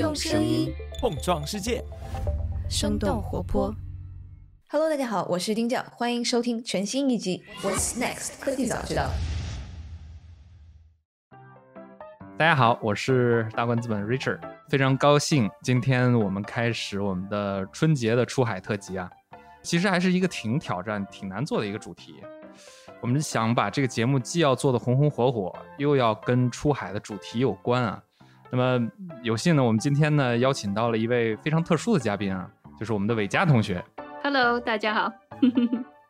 用声音碰撞世界，生动活泼。Hello，大家好，我是丁教，欢迎收听全新一集《What's Next 科技早知道》。大家好，我是大观资本 Richard，非常高兴今天我们开始我们的春节的出海特辑啊。其实还是一个挺挑战、挺难做的一个主题。我们想把这个节目既要做的红红火火，又要跟出海的主题有关啊。那么有幸呢，我们今天呢邀请到了一位非常特殊的嘉宾啊，就是我们的伟嘉同学。Hello，大家好。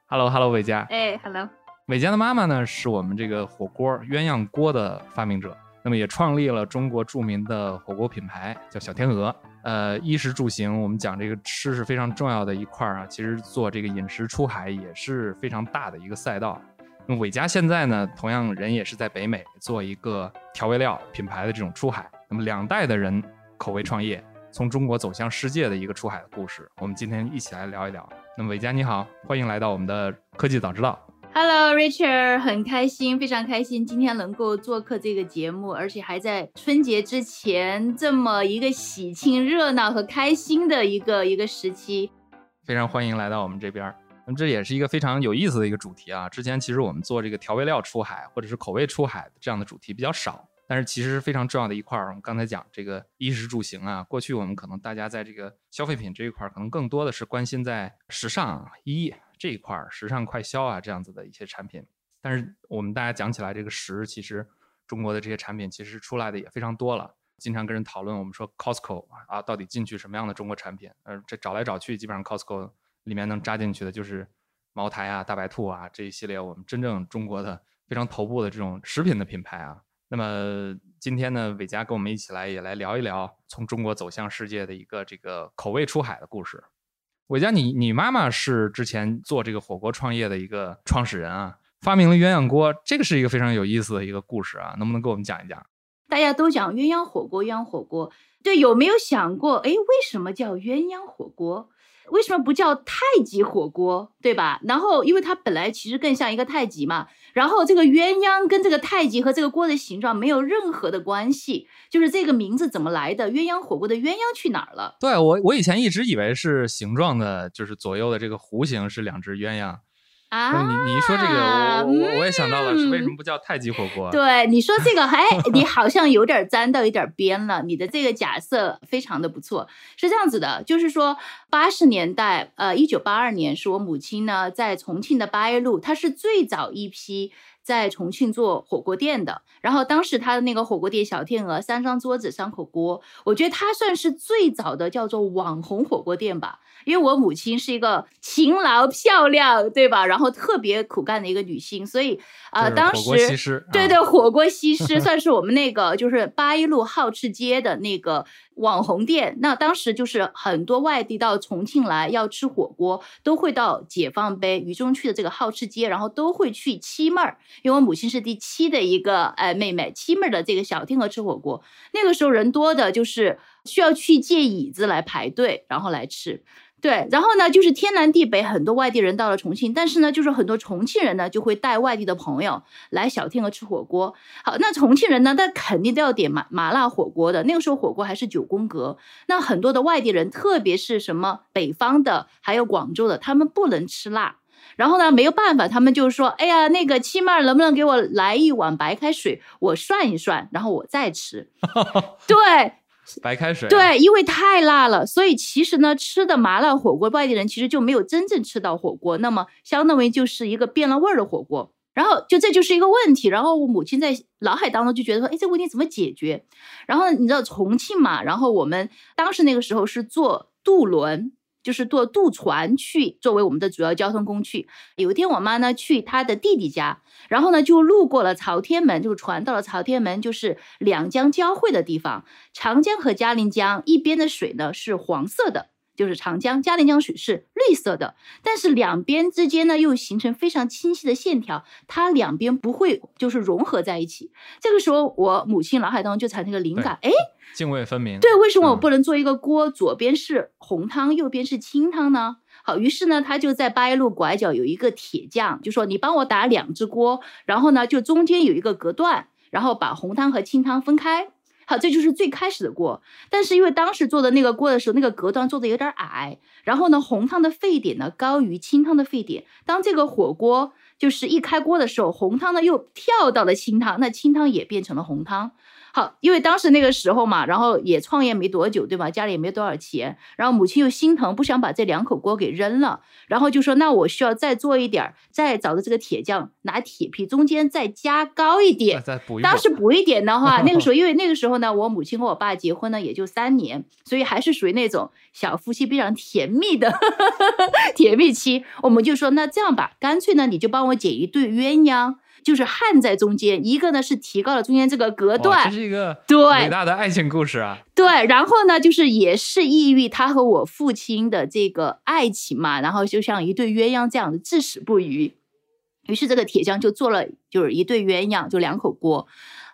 Hello，Hello，伟嘉。哎，Hello。伟嘉的妈妈呢是我们这个火锅鸳鸯锅的发明者，那么也创立了中国著名的火锅品牌叫小天鹅。呃，衣食住行，我们讲这个吃是非常重要的一块啊。其实做这个饮食出海也是非常大的一个赛道。那么伟嘉现在呢，同样人也是在北美做一个调味料品牌的这种出海。那么两代的人口味创业，从中国走向世界的一个出海的故事，我们今天一起来聊一聊。那么伟佳你好，欢迎来到我们的科技早知道。Hello，Richard，很开心，非常开心，今天能够做客这个节目，而且还在春节之前这么一个喜庆、热闹和开心的一个一个时期。非常欢迎来到我们这边。那么这也是一个非常有意思的一个主题啊。之前其实我们做这个调味料出海或者是口味出海这样的主题比较少，但是其实非常重要的一块儿。我们刚才讲这个衣食住行啊，过去我们可能大家在这个消费品这一块儿，可能更多的是关心在时尚衣。这一块儿时尚快消啊，这样子的一些产品，但是我们大家讲起来，这个食其实中国的这些产品其实出来的也非常多了。经常跟人讨论，我们说 Costco 啊，到底进去什么样的中国产品？呃，这找来找去，基本上 Costco 里面能扎进去的就是茅台啊、大白兔啊这一系列我们真正中国的非常头部的这种食品的品牌啊。那么今天呢，伟嘉跟我们一起来也来聊一聊从中国走向世界的一个这个口味出海的故事。伟嘉，你你妈妈是之前做这个火锅创业的一个创始人啊，发明了鸳鸯锅，这个是一个非常有意思的一个故事啊，能不能给我们讲一讲？大家都讲鸳鸯火锅，鸳鸯火锅，对，有没有想过，哎，为什么叫鸳鸯火锅？为什么不叫太极火锅，对吧？然后，因为它本来其实更像一个太极嘛。然后，这个鸳鸯跟这个太极和这个锅的形状没有任何的关系，就是这个名字怎么来的？鸳鸯火锅的鸳鸯去哪儿了？对我，我以前一直以为是形状的，就是左右的这个弧形是两只鸳鸯。啊，你你一说这个，我我我也想到了，是为什么不叫太极火锅？对，你说这个，哎，你好像有点沾到一点边了。你的这个假设非常的不错，是这样子的，就是说八十年代，呃，一九八二年是我母亲呢在重庆的八一路，她是最早一批。在重庆做火锅店的，然后当时他的那个火锅店小天鹅三张桌子三口锅，我觉得他算是最早的叫做网红火锅店吧。因为我母亲是一个勤劳漂亮，对吧？然后特别苦干的一个女性，所以啊，当时对对火锅西施 算是我们那个就是八一路好吃街的那个。网红店，那当时就是很多外地到重庆来要吃火锅，都会到解放碑渝中区的这个好吃街，然后都会去七妹儿，因为我母亲是第七的一个哎妹妹，七妹儿的这个小天鹅吃火锅，那个时候人多的就是需要去借椅子来排队，然后来吃。对，然后呢，就是天南地北很多外地人到了重庆，但是呢，就是很多重庆人呢就会带外地的朋友来小天鹅吃火锅。好，那重庆人呢，那肯定都要点麻麻辣火锅的。那个时候火锅还是九宫格，那很多的外地人，特别是什么北方的，还有广州的，他们不能吃辣。然后呢，没有办法，他们就说：“哎呀，那个七妹儿能不能给我来一碗白开水，我涮一涮，然后我再吃。”对。白开水对，因为太辣了，所以其实呢，吃的麻辣火锅，外地人其实就没有真正吃到火锅，那么相当于就是一个变了味儿的火锅。然后就这就是一个问题。然后我母亲在脑海当中就觉得说，哎，这个问题怎么解决？然后你知道重庆嘛？然后我们当时那个时候是坐渡轮。就是坐渡船去作为我们的主要交通工具。有一天，我妈呢去她的弟弟家，然后呢就路过了朝天门，就船到了朝天门，就是两江交汇的地方。长江和嘉陵江一边的水呢是黄色的。就是长江、嘉陵江水是绿色的，但是两边之间呢又形成非常清晰的线条，它两边不会就是融合在一起。这个时候，我母亲脑海当中就产生个灵感，哎，泾渭分明。对，为什么我不能做一个锅，左边是红汤，右边是清汤呢？于是呢，他就在八一路拐角有一个铁匠，就说你帮我打两只锅，然后呢，就中间有一个隔断，然后把红汤和清汤分开。好，这就是最开始的锅。但是因为当时做的那个锅的时候，那个隔断做的有点矮，然后呢，红汤的沸点呢高于清汤的沸点。当这个火锅就是一开锅的时候，红汤呢又跳到了清汤，那清汤也变成了红汤。好，因为当时那个时候嘛，然后也创业没多久，对吧？家里也没多少钱，然后母亲又心疼，不想把这两口锅给扔了，然后就说：“那我需要再做一点儿，再找的这个铁匠拿铁皮中间再加高一点。”再补一。当时补一点的话，那个时候因为那个时候呢，我母亲和我爸结婚呢也就三年，所以还是属于那种小夫妻非常甜蜜的 甜蜜期。我们就说：“那这样吧，干脆呢，你就帮我解一对鸳鸯。”就是焊在中间，一个呢是提高了中间这个隔断，这是一个对伟大的爱情故事啊。对，然后呢，就是也是抑郁他和我父亲的这个爱情嘛，然后就像一对鸳鸯这样的至死不渝。于是这个铁匠就做了，就是一对鸳鸯，就两口锅。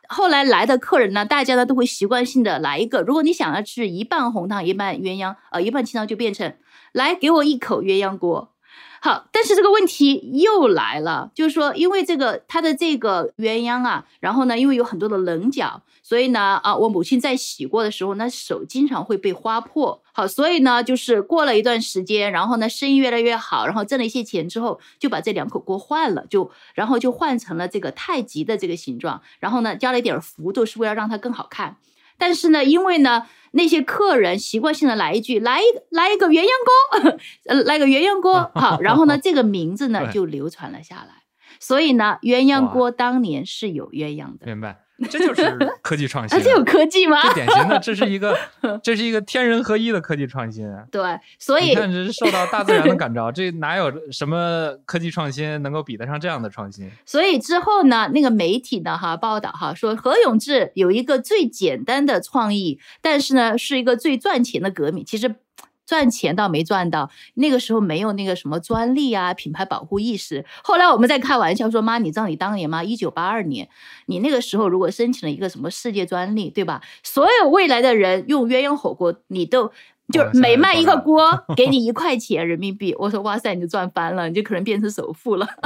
后来来的客人呢，大家呢都会习惯性的来一个。如果你想要吃一半红汤一半鸳鸯，呃，一半清汤，就变成来给我一口鸳鸯锅。好，但是这个问题又来了，就是说，因为这个它的这个鸳鸯啊，然后呢，因为有很多的棱角，所以呢，啊，我母亲在洗过的时候，那手经常会被划破。好，所以呢，就是过了一段时间，然后呢，生意越来越好，然后挣了一些钱之后，就把这两口锅换了，就然后就换成了这个太极的这个形状，然后呢，加了一点幅度，是为了让它更好看。但是呢，因为呢。那些客人习惯性的来一句，来一来一个鸳鸯锅，呃，来个鸳鸯锅，好，然后呢，这个名字呢就流传了下来。所以呢，鸳鸯锅当年是有鸳鸯的，明白。这就是科技创 新，这有科技吗？这典型的，这是一个，这是一个天人合一的科技创新。对，所以你看，这是受到大自然的感召，这哪有什么科技创新能够比得上这样的创新？所以之后呢，那个媒体呢，哈报道哈说何永志有一个最简单的创意，但是呢，是一个最赚钱的革命。其实。赚钱倒没赚到，那个时候没有那个什么专利啊、品牌保护意识。后来我们在开玩笑说：“妈，你知道你当年吗？一九八二年，你那个时候如果申请了一个什么世界专利，对吧？所有未来的人用鸳鸯火锅，你都就是每卖一个锅给你一块钱人民币。我说哇塞，你就赚翻了，你就可能变成首富了。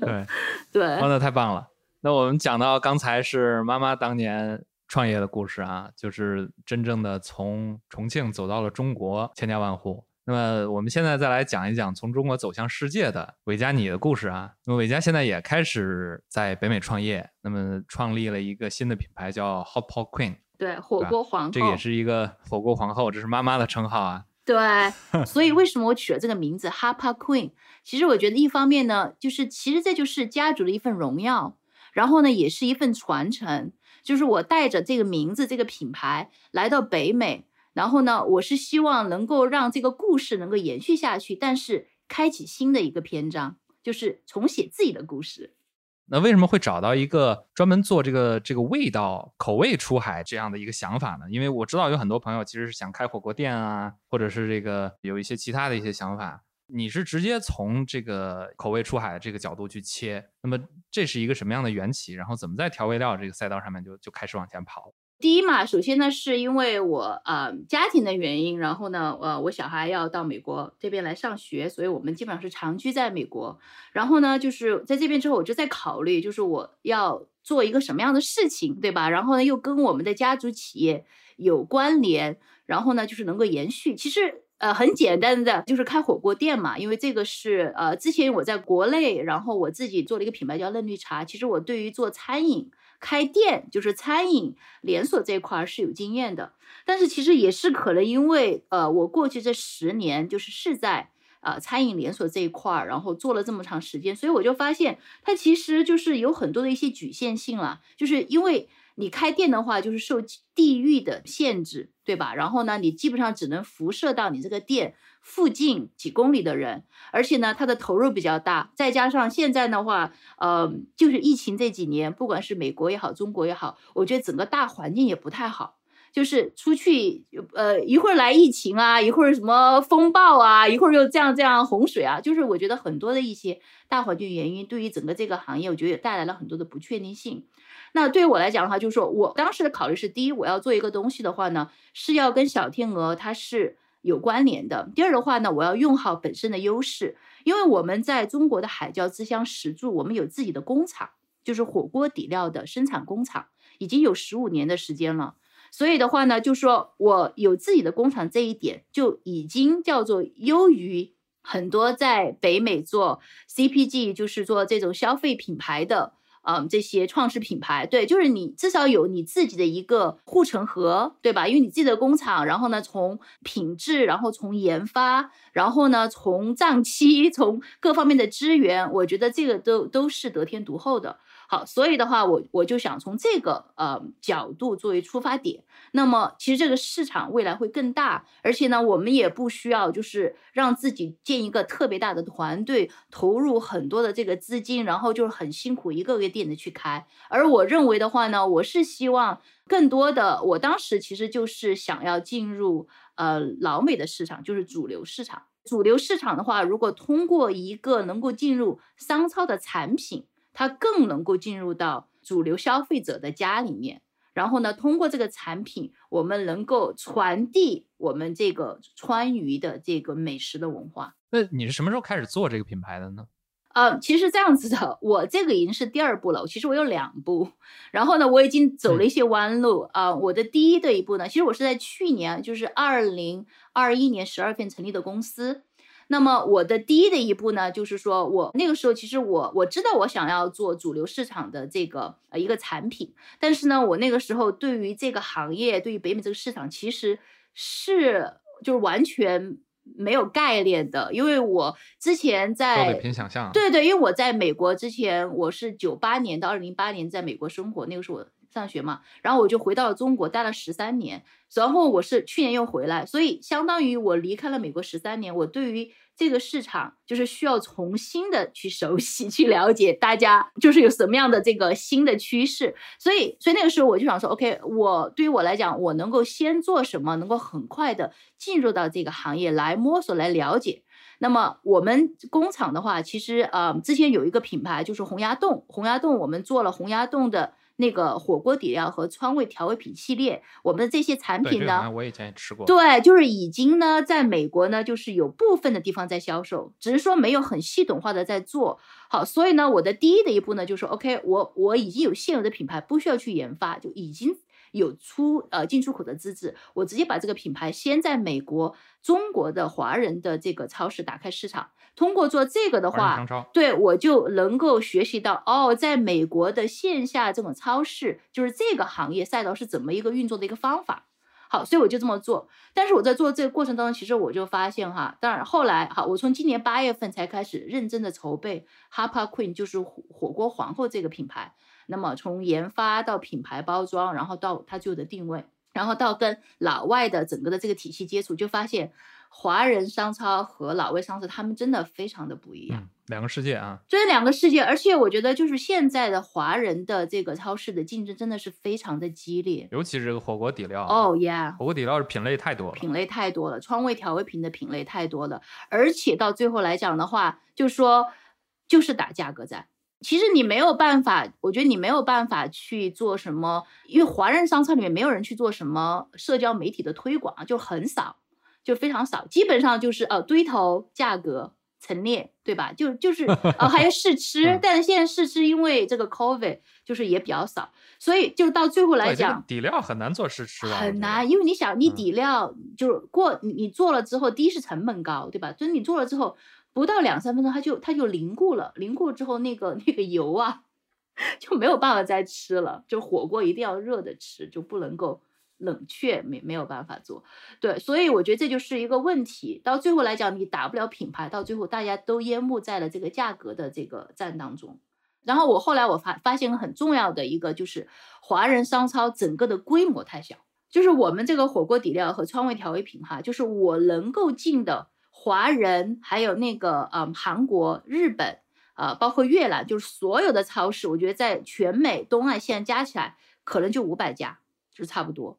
对 对，哇，那太棒了。那我们讲到刚才是妈妈当年。创业的故事啊，就是真正的从重庆走到了中国，千家万户。那么我们现在再来讲一讲从中国走向世界的伟嘉你的故事啊。那么伟嘉现在也开始在北美创业，那么创立了一个新的品牌叫 Hot Pot Queen，对，火锅皇后，这个也是一个火锅皇后，这是妈妈的称号啊。对，所以为什么我取了这个名字 Hot Pot Queen？其实我觉得一方面呢，就是其实这就是家族的一份荣耀，然后呢，也是一份传承。就是我带着这个名字、这个品牌来到北美，然后呢，我是希望能够让这个故事能够延续下去，但是开启新的一个篇章，就是重写自己的故事。那为什么会找到一个专门做这个这个味道口味出海这样的一个想法呢？因为我知道有很多朋友其实是想开火锅店啊，或者是这个有一些其他的一些想法。你是直接从这个口味出海这个角度去切，那么这是一个什么样的缘起？然后怎么在调味料这个赛道上面就就开始往前跑？第一嘛，首先呢是因为我呃家庭的原因，然后呢呃我小孩要到美国这边来上学，所以我们基本上是长居在美国。然后呢就是在这边之后，我就在考虑，就是我要做一个什么样的事情，对吧？然后呢又跟我们的家族企业有关联，然后呢就是能够延续。其实。呃，很简单的，就是开火锅店嘛，因为这个是呃，之前我在国内，然后我自己做了一个品牌叫嫩绿茶。其实我对于做餐饮开店，就是餐饮连锁这一块是有经验的，但是其实也是可能因为呃，我过去这十年就是是在呃餐饮连锁这一块儿，然后做了这么长时间，所以我就发现它其实就是有很多的一些局限性了，就是因为。你开店的话，就是受地域的限制，对吧？然后呢，你基本上只能辐射到你这个店附近几公里的人，而且呢，它的投入比较大，再加上现在的话，呃，就是疫情这几年，不管是美国也好，中国也好，我觉得整个大环境也不太好，就是出去，呃，一会儿来疫情啊，一会儿什么风暴啊，一会儿又这样这样洪水啊，就是我觉得很多的一些大环境原因，对于整个这个行业，我觉得也带来了很多的不确定性。那对于我来讲的话，就是说我当时的考虑是：第一，我要做一个东西的话呢，是要跟小天鹅它是有关联的；第二的话呢，我要用好本身的优势，因为我们在中国的海椒之乡石柱，我们有自己的工厂，就是火锅底料的生产工厂。已经有十五年的时间了。所以的话呢，就说我有自己的工厂这一点就已经叫做优于很多在北美做 CPG，就是做这种消费品牌的。嗯，这些创始品牌，对，就是你至少有你自己的一个护城河，对吧？因为你自己的工厂，然后呢，从品质，然后从研发，然后呢，从账期，从各方面的资源，我觉得这个都都是得天独厚的。好，所以的话，我我就想从这个呃角度作为出发点。那么，其实这个市场未来会更大，而且呢，我们也不需要就是让自己建一个特别大的团队，投入很多的这个资金，然后就是很辛苦一个个店的去开。而我认为的话呢，我是希望更多的，我当时其实就是想要进入呃老美的市场，就是主流市场。主流市场的话，如果通过一个能够进入商超的产品。它更能够进入到主流消费者的家里面，然后呢，通过这个产品，我们能够传递我们这个川渝的这个美食的文化。那你是什么时候开始做这个品牌的呢？呃，其实这样子的，我这个已经是第二步了。其实我有两步，然后呢，我已经走了一些弯路啊。我的第一的一步呢，其实我是在去年，就是二零二一年十二月份成立的公司。那么我的第一的一步呢，就是说我那个时候其实我我知道我想要做主流市场的这个呃一个产品，但是呢，我那个时候对于这个行业，对于北美这个市场其实是就是完全没有概念的，因为我之前在凭想象，对对，因为我在美国之前我是九八年到二零零八年在美国生活，那个时候我上学嘛，然后我就回到了中国待了十三年。然后我是去年又回来，所以相当于我离开了美国十三年，我对于这个市场就是需要重新的去熟悉、去了解，大家就是有什么样的这个新的趋势。所以，所以那个时候我就想说，OK，我对于我来讲，我能够先做什么，能够很快的进入到这个行业来摸索、来了解。那么我们工厂的话，其实呃，之前有一个品牌就是洪崖洞，洪崖洞我们做了洪崖洞的。那个火锅底料和川味调味品系列，我们的这些产品呢，我以前也吃过。对，就是已经呢，在美国呢，就是有部分的地方在销售，只是说没有很系统化的在做好。所以呢，我的第一的一步呢，就是 OK，我我已经有现有的品牌，不需要去研发，就已经。有出呃进出口的资质，我直接把这个品牌先在美国、中国的华人的这个超市打开市场。通过做这个的话，对我就能够学习到哦，在美国的线下这种超市，就是这个行业赛道是怎么一个运作的一个方法。好，所以我就这么做。但是我在做这个过程当中，其实我就发现哈，当然后来哈，我从今年八月份才开始认真的筹备 Hapa Queen，就是火火锅皇后这个品牌。那么从研发到品牌包装，然后到它最后的定位，然后到跟老外的整个的这个体系接触，就发现华人商超和老外商超他们真的非常的不一样，两个世界啊，这是两个世界。而且我觉得就是现在的华人的这个超市的竞争真的是非常的激烈，尤其是这个火锅底料。哦，Yeah，火锅底料是品类太多了，品类太多了，川味调味品的品类太多了，而且到最后来讲的话，就说就是打价格战。其实你没有办法，我觉得你没有办法去做什么，因为华人商超里面没有人去做什么社交媒体的推广，就很少，就非常少，基本上就是呃堆头价格陈列，对吧？就就是 呃还有试吃，但是现在试吃因为这个 COVID 就是也比较少，所以就到最后来讲，底料很难做试吃，很难，因为你想你底料就是过你你做了之后，第一是成本高，对吧？就是你做了之后。不到两三分钟，它就它就凝固了，凝固之后，那个那个油啊，就没有办法再吃了。就火锅一定要热的吃，就不能够冷却，没没有办法做。对，所以我觉得这就是一个问题。到最后来讲，你打不了品牌，到最后大家都淹没在了这个价格的这个战当中。然后我后来我发发现个很重要的一个就是，华人商超整个的规模太小，就是我们这个火锅底料和川味调味品哈，就是我能够进的。华人还有那个嗯，韩国、日本，呃，包括越南，就是所有的超市，我觉得在全美东岸现在加起来可能就五百家，就是差不多，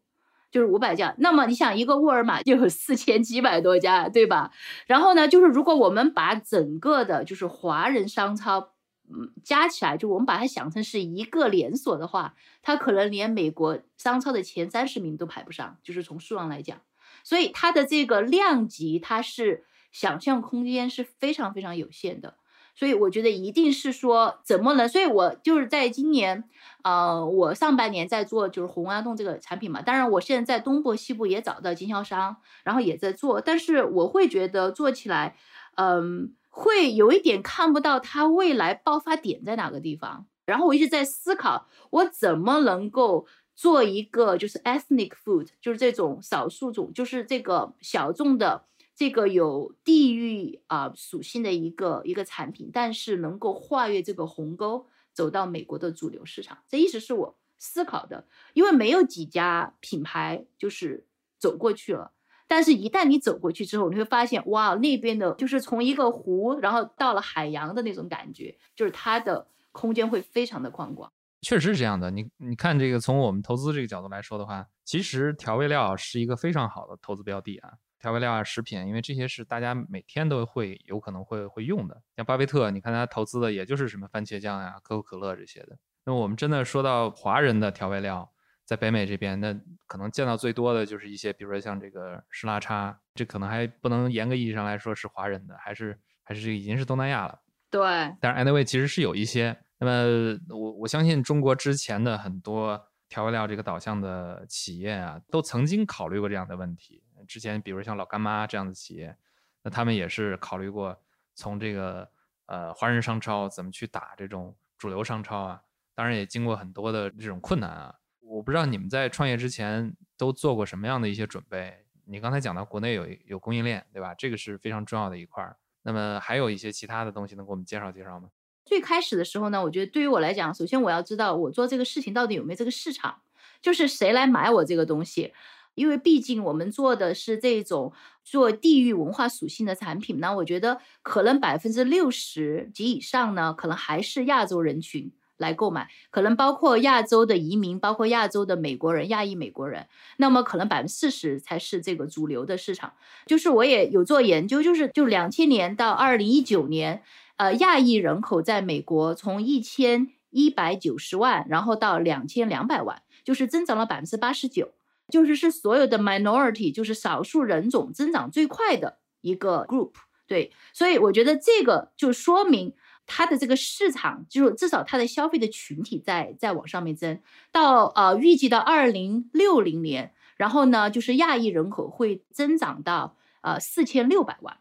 就是五百家。那么你想，一个沃尔玛就有四千几百多家，对吧？然后呢，就是如果我们把整个的，就是华人商超，嗯，加起来，就我们把它想成是一个连锁的话，它可能连美国商超的前三十名都排不上，就是从数量来讲。所以它的这个量级，它是。想象空间是非常非常有限的，所以我觉得一定是说怎么能，所以我就是在今年，呃，我上半年在做就是红安洞这个产品嘛，当然我现在在东部西部也找到经销商，然后也在做，但是我会觉得做起来，嗯，会有一点看不到它未来爆发点在哪个地方，然后我一直在思考我怎么能够做一个就是 ethnic food，就是这种少数种，就是这个小众的。这个有地域啊属性的一个一个产品，但是能够跨越这个鸿沟，走到美国的主流市场，这一直是我思考的。因为没有几家品牌就是走过去了，但是一旦你走过去之后，你会发现，哇，那边的就是从一个湖，然后到了海洋的那种感觉，就是它的空间会非常的宽广。确实是这样的。你你看这个，从我们投资这个角度来说的话，其实调味料是一个非常好的投资标的啊。调味料啊，食品，因为这些是大家每天都会有可能会会用的。像巴菲特，你看他投资的也就是什么番茄酱呀、可口可乐这些的。那我们真的说到华人的调味料，在北美这边，那可能见到最多的就是一些，比如说像这个湿拉叉，这可能还不能严格意义上来说是华人的，还是还是这个已经是东南亚了。对。但是 anyway，其实是有一些。那么我我相信中国之前的很多调味料这个导向的企业啊，都曾经考虑过这样的问题。之前，比如像老干妈这样的企业，那他们也是考虑过从这个呃华人商超怎么去打这种主流商超啊。当然也经过很多的这种困难啊。我不知道你们在创业之前都做过什么样的一些准备。你刚才讲到国内有有供应链，对吧？这个是非常重要的一块。那么还有一些其他的东西能给我们介绍介绍吗？最开始的时候呢，我觉得对于我来讲，首先我要知道我做这个事情到底有没有这个市场，就是谁来买我这个东西。因为毕竟我们做的是这种做地域文化属性的产品，那我觉得可能百分之六十及以上呢，可能还是亚洲人群来购买，可能包括亚洲的移民，包括亚洲的美国人、亚裔美国人。那么可能百分之四十才是这个主流的市场。就是我也有做研究，就是就两千年到二零一九年，呃，亚裔人口在美国从一千一百九十万，然后到两千两百万，就是增长了百分之八十九。就是是所有的 minority，就是少数人种增长最快的一个 group，对，所以我觉得这个就说明它的这个市场，就是至少它的消费的群体在在往上面增，到呃预计到二零六零年，然后呢就是亚裔人口会增长到呃四千六百万，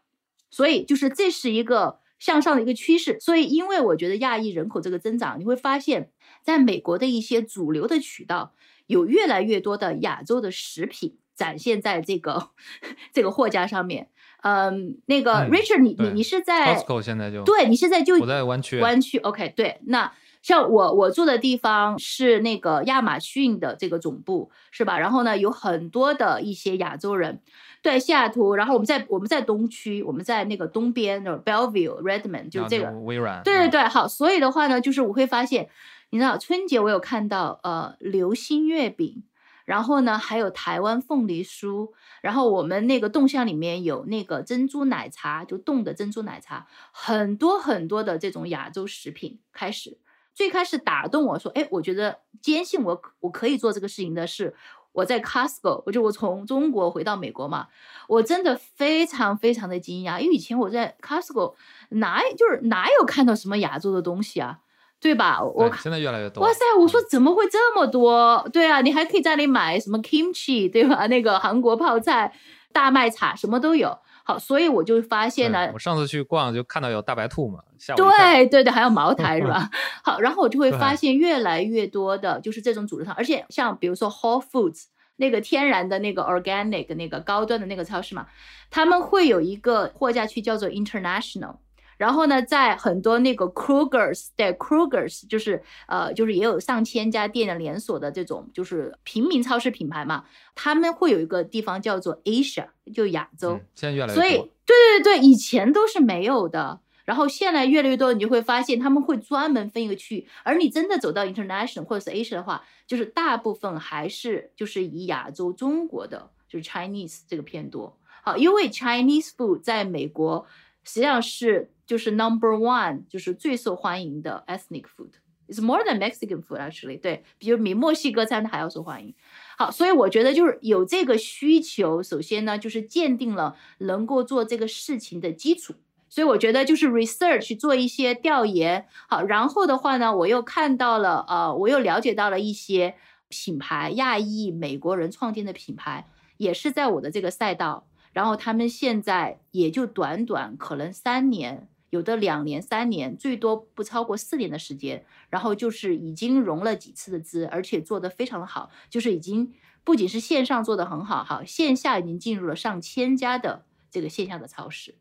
所以就是这是一个向上的一个趋势，所以因为我觉得亚裔人口这个增长，你会发现在美国的一些主流的渠道。有越来越多的亚洲的食品展现在这个 这个货架上面。嗯，那个 Richard，你你你是在 Costco 现在就对你是在就我在湾区湾区 OK 对，那像我我住的地方是那个亚马逊的这个总部是吧？然后呢，有很多的一些亚洲人对西雅图，然后我们在我们在东区，我们在那个东边的 Bellevue Redmond 就是这个微软对对对，好，所以的话呢，就是我会发现。你知道春节我有看到呃流心月饼，然后呢还有台湾凤梨酥，然后我们那个冻箱里面有那个珍珠奶茶，就冻的珍珠奶茶，很多很多的这种亚洲食品开始。最开始打动我说，哎，我觉得坚信我我可以做这个事情的是我在 Costco，我就我从中国回到美国嘛，我真的非常非常的惊讶，因为以前我在 Costco 哪就是哪有看到什么亚洲的东西啊。对吧？我现在越来越多。哇塞！我说怎么会这么多？对啊，你还可以在那里买什么 kimchi，对吧？那个韩国泡菜、大麦茶什么都有。好，所以我就发现呢。我上次去逛就看到有大白兔嘛，对对对，还有茅台是吧？好，然后我就会发现越来越多的就是这种组织上，而且像比如说 Whole Foods 那个天然的那个 organic 那个高端的那个超市嘛，他们会有一个货架区叫做 international。然后呢，在很多那个 Krugers，对 Krugers，就是呃，就是也有上千家店的连锁的这种，就是平民超市品牌嘛，他们会有一个地方叫做 Asia，就亚洲。现在越来越多。所以，对对对对，以前都是没有的，然后现在越来越多，你就会发现他们会专门分一个区域。而你真的走到 International 或者是 Asia 的话，就是大部分还是就是以亚洲、中国的，就是 Chinese 这个偏多。好，因为 Chinese food 在美国实际上是。就是 number one，就是最受欢迎的 ethnic food。It's more than Mexican food actually。对，比如比墨西哥餐还要受欢迎。好，所以我觉得就是有这个需求，首先呢就是鉴定了能够做这个事情的基础。所以我觉得就是 research 做一些调研，好，然后的话呢，我又看到了，呃，我又了解到了一些品牌，亚裔美国人创建的品牌，也是在我的这个赛道，然后他们现在也就短短可能三年，有的两年、三年，最多不超过四年的时间，然后就是已经融了几次的资，而且做得非常的好，就是已经不仅是线上做得很好，哈，线下已经进入了上千家的这个线下的超市。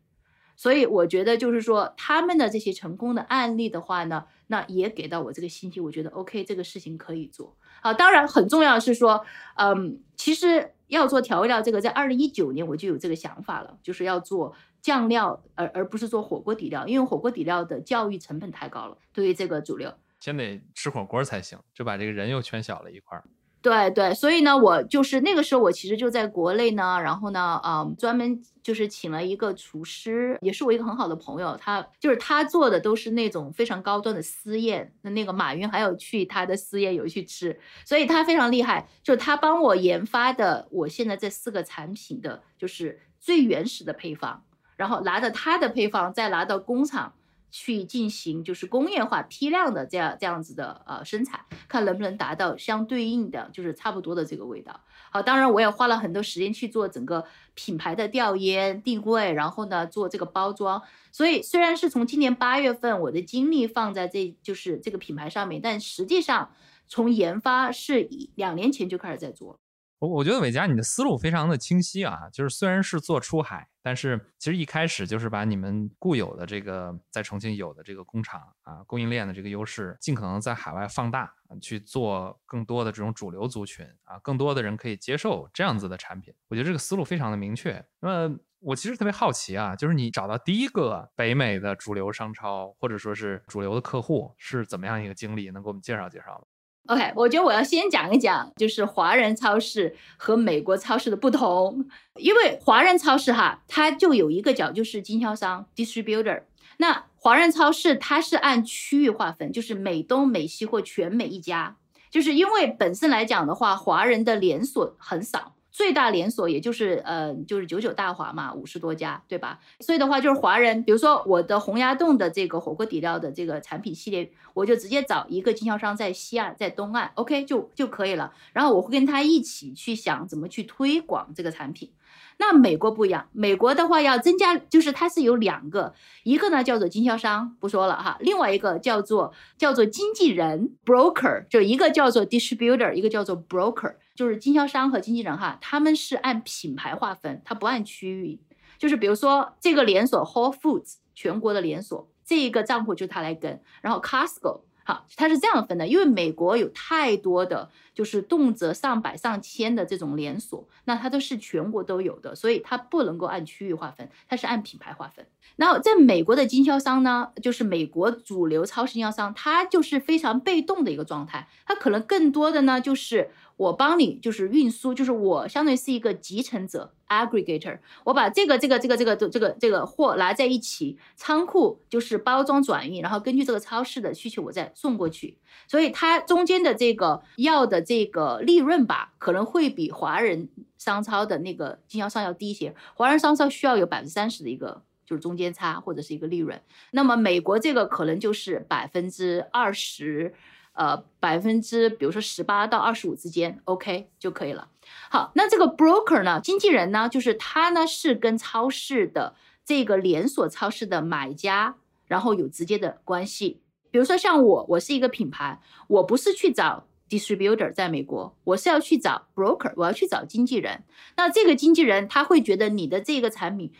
所以我觉得就是说，他们的这些成功的案例的话呢，那也给到我这个信息，我觉得 OK，这个事情可以做。啊，当然很重要是说，嗯，其实要做调味料，这个在二零一九年我就有这个想法了，就是要做酱料，而而不是做火锅底料，因为火锅底料的教育成本太高了，对于这个主流，先得吃火锅才行，就把这个人又圈小了一块儿。对对，所以呢，我就是那个时候，我其实就在国内呢，然后呢，嗯，专门就是请了一个厨师，也是我一个很好的朋友，他就是他做的都是那种非常高端的私宴，那那个马云还有去他的私宴有去吃，所以他非常厉害，就是他帮我研发的我现在这四个产品的就是最原始的配方，然后拿着他的配方再拿到工厂。去进行就是工业化批量的这样这样子的呃生产，看能不能达到相对应的，就是差不多的这个味道。好，当然我也花了很多时间去做整个品牌的调研定位，然后呢做这个包装。所以虽然是从今年八月份我的精力放在这就是这个品牌上面，但实际上从研发是以两年前就开始在做。我我觉得伟嘉你的思路非常的清晰啊，就是虽然是做出海，但是其实一开始就是把你们固有的这个在重庆有的这个工厂啊供应链的这个优势，尽可能在海外放大，去做更多的这种主流族群啊，更多的人可以接受这样子的产品。我觉得这个思路非常的明确。那么我其实特别好奇啊，就是你找到第一个北美的主流商超或者说是主流的客户是怎么样一个经历？能给我们介绍介绍吗？OK，我觉得我要先讲一讲，就是华人超市和美国超市的不同。因为华人超市哈，它就有一个角，就是经销商 （distributor）。那华人超市它是按区域划分，就是美东、美西或全美一家。就是因为本身来讲的话，华人的连锁很少。最大连锁也就是呃，就是九九大华嘛，五十多家，对吧？所以的话就是华人，比如说我的洪崖洞的这个火锅底料的这个产品系列，我就直接找一个经销商在西岸，在东岸，OK 就就可以了。然后我会跟他一起去想怎么去推广这个产品。那美国不一样，美国的话要增加，就是它是有两个，一个呢叫做经销商，不说了哈，另外一个叫做叫做经纪人 （broker），就一个叫做 distributor，一个叫做 broker，就是经销商和经纪人哈，他们是按品牌划分，他不按区域，就是比如说这个连锁 Whole Foods 全国的连锁，这一个账户就他来跟，然后 Costco。好，它是这样分的，因为美国有太多的就是动辄上百上千的这种连锁，那它都是全国都有的，所以它不能够按区域划分，它是按品牌划分。然后在美国的经销商呢，就是美国主流超市经销商，它就是非常被动的一个状态，它可能更多的呢就是。我帮你就是运输，就是我相当于是一个集成者 （aggregator）。我把这个、这个、这个、这个、这个、这个货拿在一起，仓库就是包装转运，然后根据这个超市的需求，我再送过去。所以它中间的这个要的这个利润吧，可能会比华人商超的那个经销商要低一些。华人商超需要有百分之三十的一个就是中间差或者是一个利润，那么美国这个可能就是百分之二十。呃，百分之比如说十八到二十五之间，OK 就可以了。好，那这个 broker 呢，经纪人呢，就是他呢是跟超市的这个连锁超市的买家，然后有直接的关系。比如说像我，我是一个品牌，我不是去找 distributor 在美国，我是要去找 broker，我要去找经纪人。那这个经纪人他会觉得你的这个产品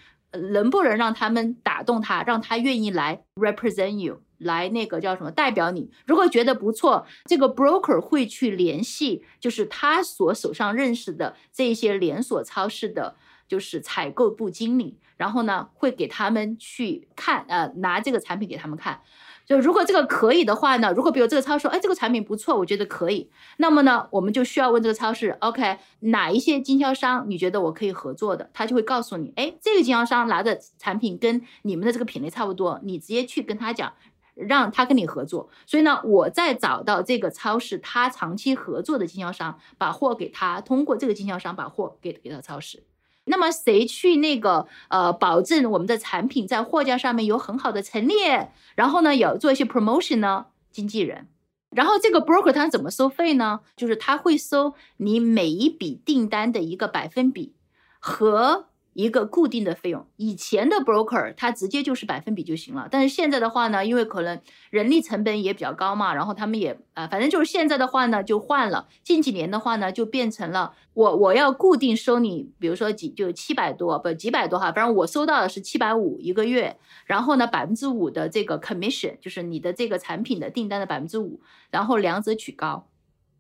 能不能让他们打动他，让他愿意来 represent you。来那个叫什么代表你？如果觉得不错，这个 broker 会去联系，就是他所手上认识的这些连锁超市的，就是采购部经理，然后呢会给他们去看，呃，拿这个产品给他们看。就如果这个可以的话呢，如果比如这个超市，哎，这个产品不错，我觉得可以，那么呢，我们就需要问这个超市，OK，哪一些经销商你觉得我可以合作的？他就会告诉你，哎，这个经销商拿的产品跟你们的这个品类差不多，你直接去跟他讲。让他跟你合作，所以呢，我再找到这个超市他长期合作的经销商，把货给他，通过这个经销商把货给给到超市。那么谁去那个呃保证我们的产品在货架上面有很好的陈列，然后呢有做一些 promotion 呢？经纪人。然后这个 broker 他怎么收费呢？就是他会收你每一笔订单的一个百分比和。一个固定的费用，以前的 broker 他直接就是百分比就行了，但是现在的话呢，因为可能人力成本也比较高嘛，然后他们也啊，反正就是现在的话呢就换了，近几年的话呢就变成了我我要固定收你，比如说几就七百多不几百多哈，反正我收到的是七百五一个月，然后呢百分之五的这个 commission 就是你的这个产品的订单的百分之五，然后两者取高。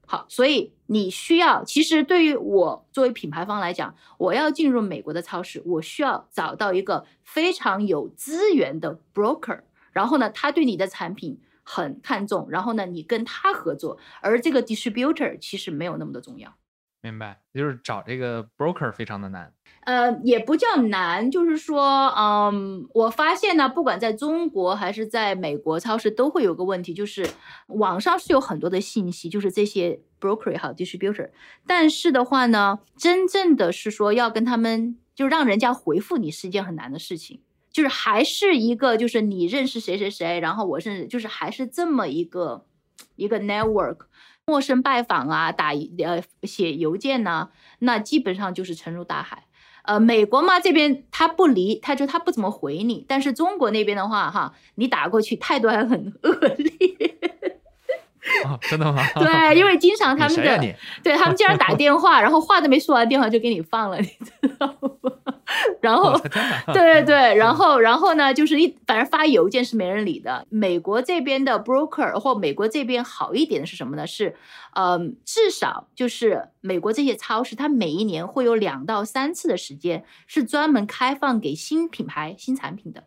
好，所以你需要，其实对于我作为品牌方来讲，我要进入美国的超市，我需要找到一个非常有资源的 broker，然后呢，他对你的产品很看重，然后呢，你跟他合作，而这个 distributor 其实没有那么的重要。明白，就是找这个 broker 非常的难。呃，也不叫难，就是说，嗯，我发现呢，不管在中国还是在美国超市，都会有个问题，就是网上是有很多的信息，就是这些 broker 也好，distributor，但是的话呢，真正的是说要跟他们，就让人家回复你是一件很难的事情，就是还是一个，就是你认识谁谁谁，然后我认识，就是还是这么一个一个 network。陌生拜访啊，打呃写邮件呢，那基本上就是沉入大海。呃，美国嘛这边他不理，他就他不怎么回你。但是中国那边的话，哈，你打过去态度还很恶劣。哦，真的吗？对，因为经常他们的，对他们经常打电话，然后话都没说完，电话就给你放了，你知道吗？然后，对对对，然后然后呢，就是一反正发邮件是没人理的。美国这边的 broker 或美国这边好一点的是什么呢？是，嗯，至少就是美国这些超市，它每一年会有两到三次的时间是专门开放给新品牌、新产品的。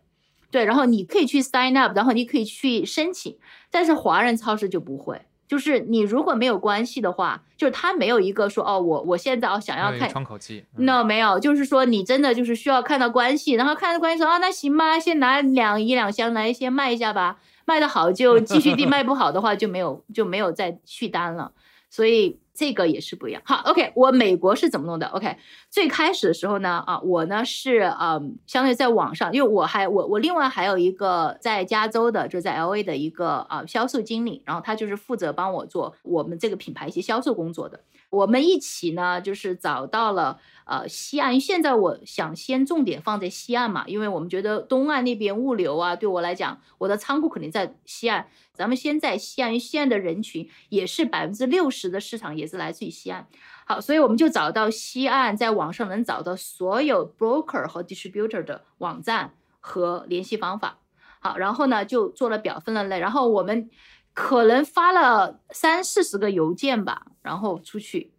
对，然后你可以去 sign up，然后你可以去申请，但是华人超市就不会。就是你如果没有关系的话，就是他没有一个说哦，我我现在哦想要看窗口期，no 没有，就是说你真的就是需要看到关系，然后看到关系说啊那行吧，先拿两一两箱来先卖一下吧，卖的好就继续订，卖不好的话就没有就没有再续单了，所以。这个也是不一样。好，OK，我美国是怎么弄的？OK，最开始的时候呢，啊，我呢是嗯，相当于在网上，因为我还我我另外还有一个在加州的，就在 LA 的一个啊销售经理，然后他就是负责帮我做我们这个品牌一些销售工作的。我们一起呢，就是找到了呃西岸。现在我想先重点放在西岸嘛，因为我们觉得东岸那边物流啊，对我来讲，我的仓库肯定在西岸。咱们先在西岸，因为西岸的人群也是百分之六十的市场也是来自于西岸。好，所以我们就找到西岸，在网上能找到所有 broker 和 distributor 的网站和联系方法。好，然后呢就做了表分了类，然后我们。可能发了三四十个邮件吧，然后出去，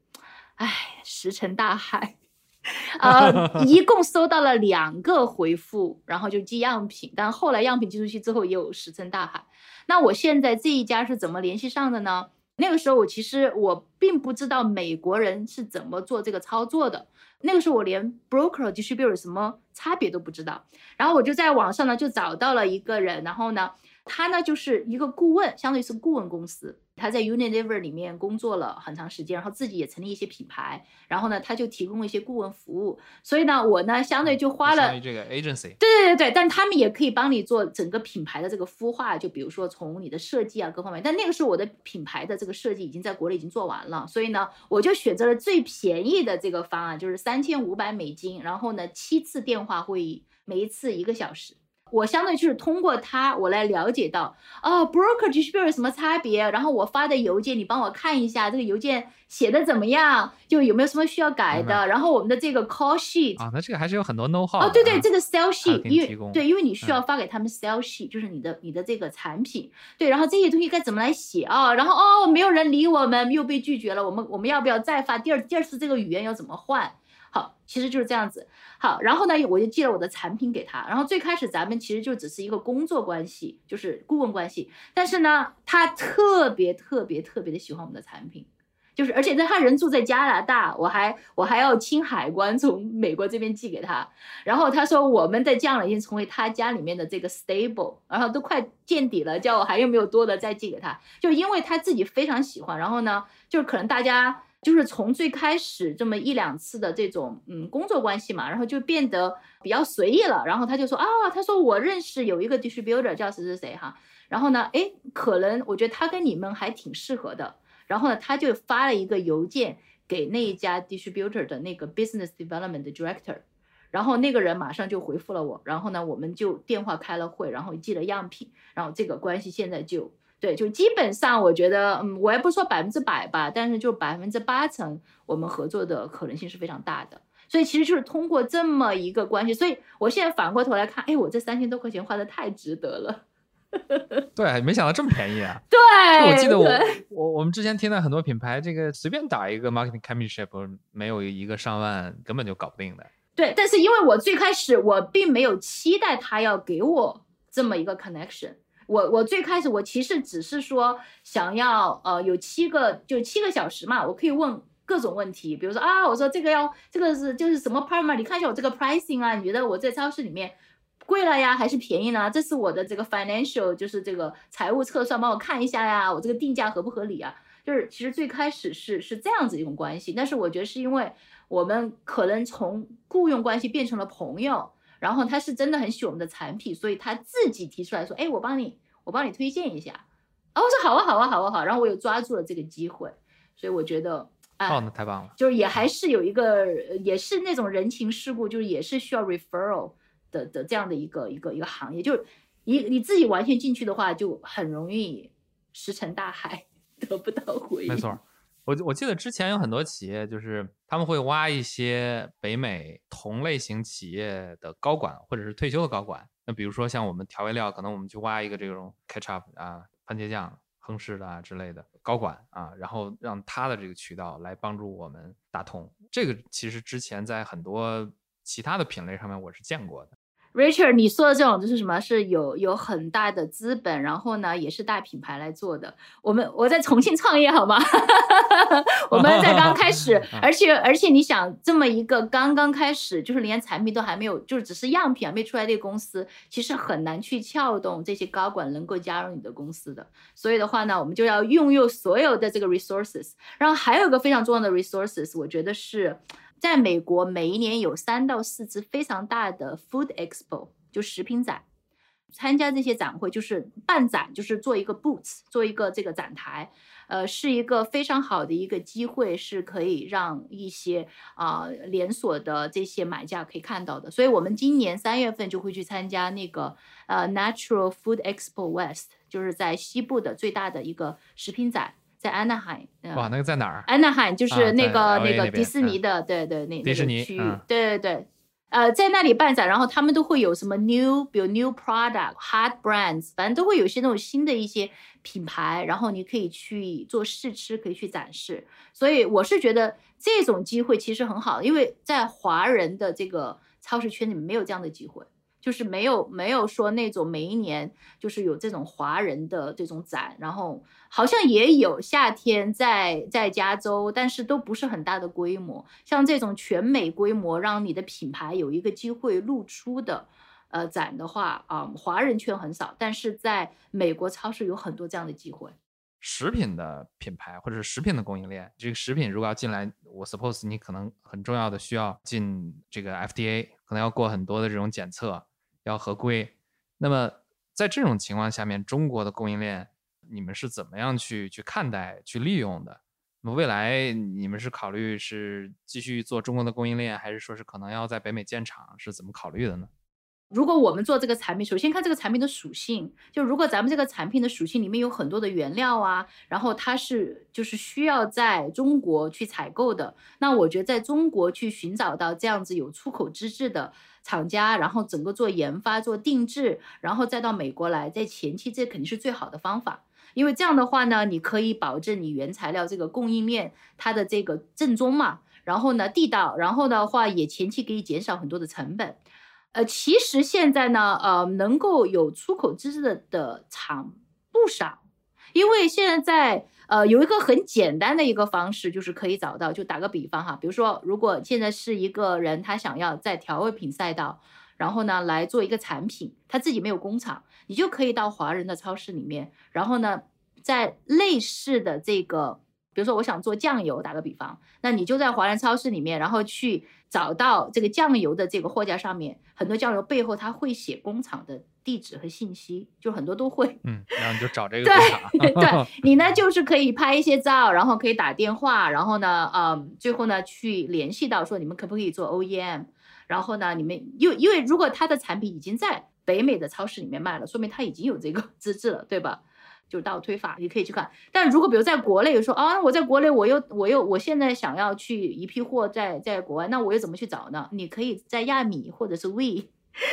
唉，石沉大海，呃，一共收到了两个回复，然后就寄样品，但后来样品寄出去之后又石沉大海。那我现在这一家是怎么联系上的呢？那个时候我其实我并不知道美国人是怎么做这个操作的，那个时候我连 broker distributor 什么差别都不知道，然后我就在网上呢就找到了一个人，然后呢。他呢就是一个顾问，相当于是顾问公司。他在 Unilever 里面工作了很长时间，然后自己也成立一些品牌，然后呢他就提供了一些顾问服务。所以呢我呢相对就花了这个 agency。对对对对，但他们也可以帮你做整个品牌的这个孵化，就比如说从你的设计啊各方面。但那个时候我的品牌的这个设计已经在国内已经做完了，所以呢我就选择了最便宜的这个方案，就是三千五百美金，然后呢七次电话会议，每一次一个小时。我相当于就是通过他，我来了解到哦，broker distributor 什么差别，然后我发的邮件，你帮我看一下这个邮件写的怎么样，就有没有什么需要改的。然后我们的这个 call sheet 啊，那这个还是有很多 know how 哦，对对，这个 sales sheet，因为对，因为你需要发给他们 sell sheet，就是你的你的这个产品，对，然后这些东西该怎么来写啊？然后哦，没有人理我们，又被拒绝了，我们我们要不要再发第二第二次这个语言要怎么换？好，其实就是这样子。好，然后呢，我就寄了我的产品给他。然后最开始咱们其实就只是一个工作关系，就是顾问关系。但是呢，他特别特别特别的喜欢我们的产品，就是而且在他人住在加拿大，我还我还要清海关从美国这边寄给他。然后他说我们的酱已经成为他家里面的这个 stable，然后都快见底了，叫我还有没有多的再寄给他。就因为他自己非常喜欢，然后呢，就是可能大家。就是从最开始这么一两次的这种嗯工作关系嘛，然后就变得比较随意了。然后他就说啊，他说我认识有一个 distributor 叫谁谁谁哈，然后呢，哎，可能我觉得他跟你们还挺适合的。然后呢，他就发了一个邮件给那一家 distributor 的那个 business development director，然后那个人马上就回复了我。然后呢，我们就电话开了会，然后寄了样品，然后这个关系现在就。对，就基本上我觉得，嗯，我也不说百分之百吧，但是就百分之八成，我们合作的可能性是非常大的。所以其实就是通过这么一个关系，所以我现在反过头来看，哎，我这三千多块钱花的太值得了。对，没想到这么便宜啊！对，我记得我我我们之前听到很多品牌，这个随便打一个 marketing championship，没有一个上万根本就搞不定的。对，但是因为我最开始我并没有期待他要给我这么一个 connection。我我最开始我其实只是说想要呃有七个就七个小时嘛，我可以问各种问题，比如说啊，我说这个要这个是就是什么 part 嘛？你看一下我这个 pricing 啊，你觉得我在超市里面贵了呀还是便宜呢？这是我的这个 financial 就是这个财务测算，帮我看一下呀，我这个定价合不合理啊？就是其实最开始是是这样子一种关系，但是我觉得是因为我们可能从雇佣关系变成了朋友。然后他是真的很喜欢我们的产品，所以他自己提出来说：“哎，我帮你，我帮你推荐一下。”啊，我说：“好啊，好啊，好啊，好。”然后我又抓住了这个机会，所以我觉得，哦，那太棒了，就是也还是有一个，也是那种人情世故，就是也是需要 referral 的的这样的一个一个一个行业，就是你你自己完全进去的话，就很容易石沉大海，得不到回应。没错。我我记得之前有很多企业，就是他们会挖一些北美同类型企业的高管，或者是退休的高管。那比如说像我们调味料，可能我们去挖一个这种 ketchup 啊、番茄酱、亨氏的啊之类的高管啊，然后让他的这个渠道来帮助我们打通。这个其实之前在很多其他的品类上面我是见过的。Richard，你说的这种就是什么？是有有很大的资本，然后呢，也是大品牌来做的。我们我在重庆创业，好吗？我们在刚开始，而且而且你想，这么一个刚刚开始，就是连产品都还没有，就是只是样品还没出来的公司，其实很难去撬动这些高管能够加入你的公司的。所以的话呢，我们就要运用所有的这个 resources。然后还有一个非常重要的 resources，我觉得是。在美国，每一年有三到四次非常大的 Food Expo，就食品展。参加这些展会就是办展，就是做一个 booth，做一个这个展台，呃，是一个非常好的一个机会，是可以让一些啊连锁的这些买家可以看到的。所以我们今年三月份就会去参加那个呃 Natural Food Expo West，就是在西部的最大的一个食品展。在安娜海，哇，那个在哪儿？安娜海就是那个那个迪士尼的，对对，那那个区域，对对对，呃，在那里办展，然后他们都会有什么 new，比如 new product、hot brands，反正都会有一些那种新的一些品牌，然后你可以去做试吃，可以去展示。所以我是觉得这种机会其实很好，因为在华人的这个超市圈里面没有这样的机会。就是没有没有说那种每一年就是有这种华人的这种展，然后好像也有夏天在在加州，但是都不是很大的规模。像这种全美规模，让你的品牌有一个机会露出的，呃，展的话啊，华人圈很少，但是在美国超市有很多这样的机会。食品的品牌或者是食品的供应链，这个食品如果要进来，我 suppose 你可能很重要的需要进这个 FDA，可能要过很多的这种检测。要合规，那么在这种情况下面，中国的供应链你们是怎么样去去看待、去利用的？那么未来你们是考虑是继续做中国的供应链，还是说是可能要在北美建厂？是怎么考虑的呢？如果我们做这个产品，首先看这个产品的属性，就如果咱们这个产品的属性里面有很多的原料啊，然后它是就是需要在中国去采购的，那我觉得在中国去寻找到这样子有出口资质的。厂家，然后整个做研发、做定制，然后再到美国来，在前期这肯定是最好的方法，因为这样的话呢，你可以保证你原材料这个供应链它的这个正宗嘛，然后呢地道，然后的话也前期可以减少很多的成本。呃，其实现在呢，呃，能够有出口资质的的厂不少，因为现在在。呃，有一个很简单的一个方式，就是可以找到。就打个比方哈，比如说，如果现在是一个人，他想要在调味品赛道，然后呢来做一个产品，他自己没有工厂，你就可以到华人的超市里面，然后呢，在类似的这个。比如说我想做酱油，打个比方，那你就在华人超市里面，然后去找到这个酱油的这个货架上面，很多酱油背后它会写工厂的地址和信息，就很多都会。嗯，然后你就找这个对对，你呢就是可以拍一些照，然后可以打电话，然后呢，嗯，最后呢去联系到说你们可不可以做 OEM，然后呢，你们因为因为如果他的产品已经在北美的超市里面卖了，说明他已经有这个资质了，对吧？就是倒推法，你可以去看。但如果比如在国内说啊，我在国内我又我又我现在想要去一批货在在国外，那我又怎么去找呢？你可以在亚米或者是 We。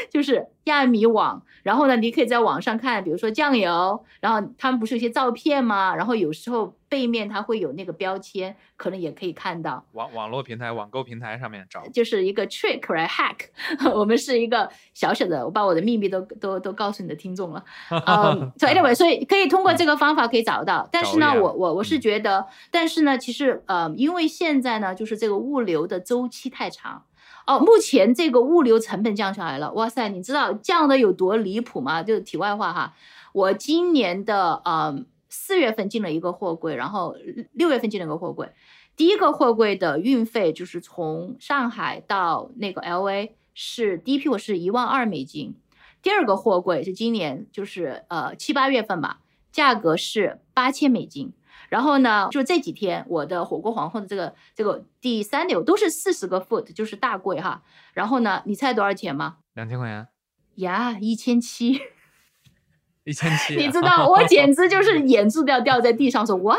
就是亚米网，然后呢，你可以在网上看，比如说酱油，然后他们不是有些照片吗？然后有时候背面它会有那个标签，可能也可以看到。网网络平台、网购平台上面找，就是一个 trick 来 hack。我们是一个小小的，我把我的秘密都都都告诉你的听众了。嗯，所以 anyway，所以可以通过这个方法可以找到。但是呢，我我我是觉得，但是呢，其实呃，因为现在呢，就是这个物流的周期太长。哦，目前这个物流成本降下来了，哇塞，你知道降的有多离谱吗？就是题外话哈，我今年的呃四月份进了一个货柜，然后六月份进了个货柜，第一个货柜的运费就是从上海到那个 L A 是第一批货是一万二美金，第二个货柜是今年就是呃七八月份吧，价格是八千美金。然后呢，就这几天，我的火锅皇后的这个这个第三流都是四十个 foot，就是大柜哈。然后呢，你猜多少钱吗？两千块钱。呀，一千七。一千七。你知道，我简直就是眼珠都要掉在地上，说 what？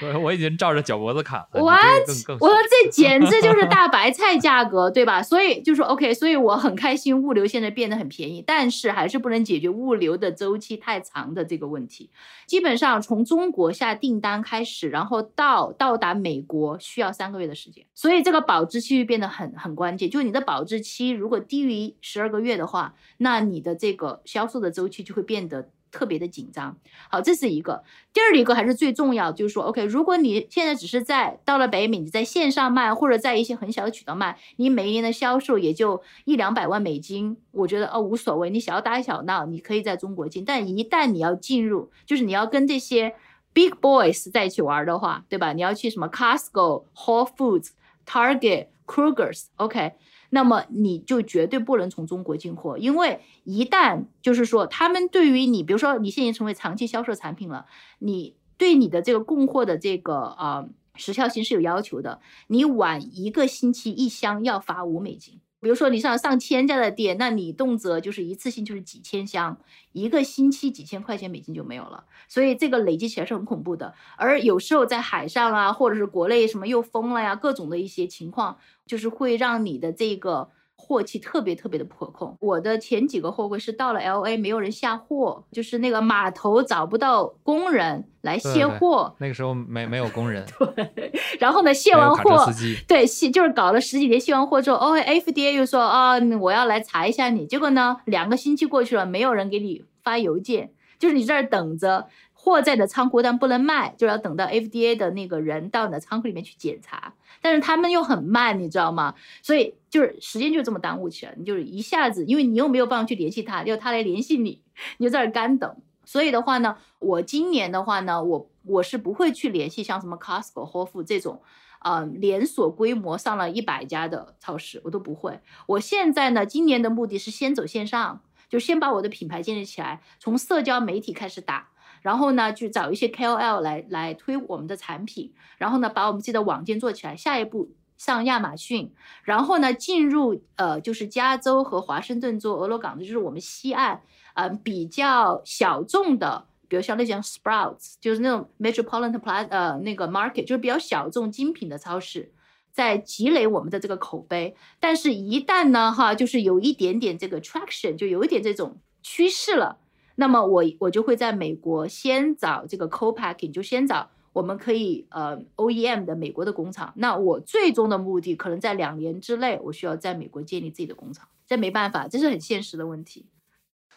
我 我已经照着脚脖子砍了。我说这简直就是 大白菜价格，对吧？所以就说 OK，所以我很开心，物流现在变得很便宜，但是还是不能解决物流的周期太长的这个问题。基本上从中国下订单开始，然后到到达美国需要三个月的时间，所以这个保质期变得很很关键。就是你的保质期如果低于十二个月的话，那你的这个销售的周期就会变得。特别的紧张，好，这是一个。第二一个还是最重要，就是说，OK，如果你现在只是在到了北美，你在线上卖，或者在一些很小的渠道卖，你每一年的销售也就一两百万美金，我觉得哦无所谓，你小打小闹，你可以在中国进。但一旦你要进入，就是你要跟这些 big boys 在一起玩的话，对吧？你要去什么 Costco、Whole Foods、Target、Kroger's，OK。那么你就绝对不能从中国进货，因为一旦就是说他们对于你，比如说你现在成为长期销售产品了，你对你的这个供货的这个啊时效性是有要求的，你晚一个星期一箱要罚五美金。比如说你上上千家的店，那你动辄就是一次性就是几千箱，一个星期几千块钱美金就没有了，所以这个累积起来是很恐怖的。而有时候在海上啊，或者是国内什么又封了呀，各种的一些情况，就是会让你的这个。货期特别特别的不可控，我的前几个货柜是到了 L A 没有人下货，就是那个码头找不到工人来卸货，那个时候没没有工人，对，然后呢卸完货，对卸就是搞了十几天，卸完货之后，哦 F D A 又说啊我要来查一下你，结果呢两个星期过去了，没有人给你发邮件，就是你在这等着。货在你的仓库，但不能卖，就要等到 FDA 的那个人到你的仓库里面去检查。但是他们又很慢，你知道吗？所以就是时间就这么耽误起来。你就是一下子，因为你又没有办法去联系他，要他来联系你，你就在这干等。所以的话呢，我今年的话呢，我我是不会去联系像什么 Costco、h o f 这种，呃，连锁规模上了一百家的超市，我都不会。我现在呢，今年的目的是先走线上，就先把我的品牌建立起来，从社交媒体开始打。然后呢，去找一些 KOL 来来推我们的产品，然后呢，把我们自己的网店做起来。下一步上亚马逊，然后呢，进入呃，就是加州和华盛顿州、俄罗港的，就是我们西岸，嗯，比较小众的，比如像那像 Sprouts，就是那种 Metropolitan Pl 呃，那个 Market，就是比较小众精品的超市，在积累我们的这个口碑。但是，一旦呢，哈，就是有一点点这个 traction，就有一点这种趋势了。那么我我就会在美国先找这个 co-packing，就先找我们可以呃 OEM 的美国的工厂。那我最终的目的可能在两年之内，我需要在美国建立自己的工厂。这没办法，这是很现实的问题。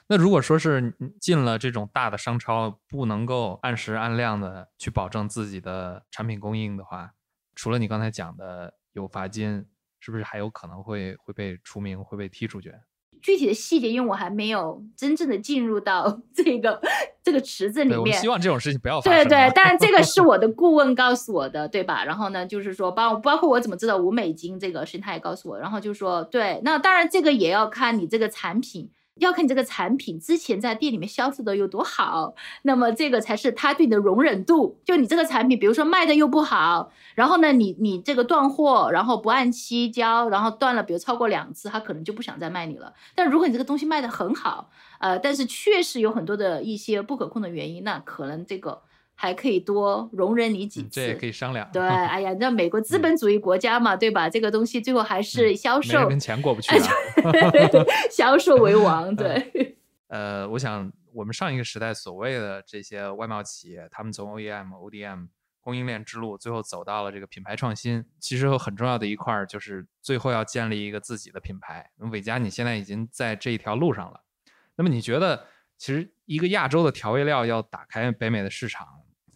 那如果说是进了这种大的商超，不能够按时按量的去保证自己的产品供应的话，除了你刚才讲的有罚金，是不是还有可能会会被除名，会被踢出去？具体的细节，因为我还没有真正的进入到 这个这个池子里面。我希望这种事情不要发生。对对，但这个是我的 顾问告诉我的，对吧？然后呢，就是说包包括我怎么知道五美金这个事情，他也告诉我。然后就说，对，那当然这个也要看你这个产品。要看你这个产品之前在店里面销售的有多好，那么这个才是他对你的容忍度。就你这个产品，比如说卖的又不好，然后呢，你你这个断货，然后不按期交，然后断了，比如超过两次，他可能就不想再卖你了。但如果你这个东西卖的很好，呃，但是确实有很多的一些不可控的原因，那可能这个。还可以多容忍你几次，这也可以商量。对，哎呀，那美国资本主义国家嘛，对吧？这个东西最后还是销售跟钱过不去，销售为王。对。呃，我想我们上一个时代所谓的这些外贸企业，他们从 OEM、ODM 供应链之路，最后走到了这个品牌创新，其实有很重要的一块儿，就是最后要建立一个自己的品牌。那么伟嘉，你现在已经在这一条路上了。那么你觉得，其实一个亚洲的调味料要打开北美的市场？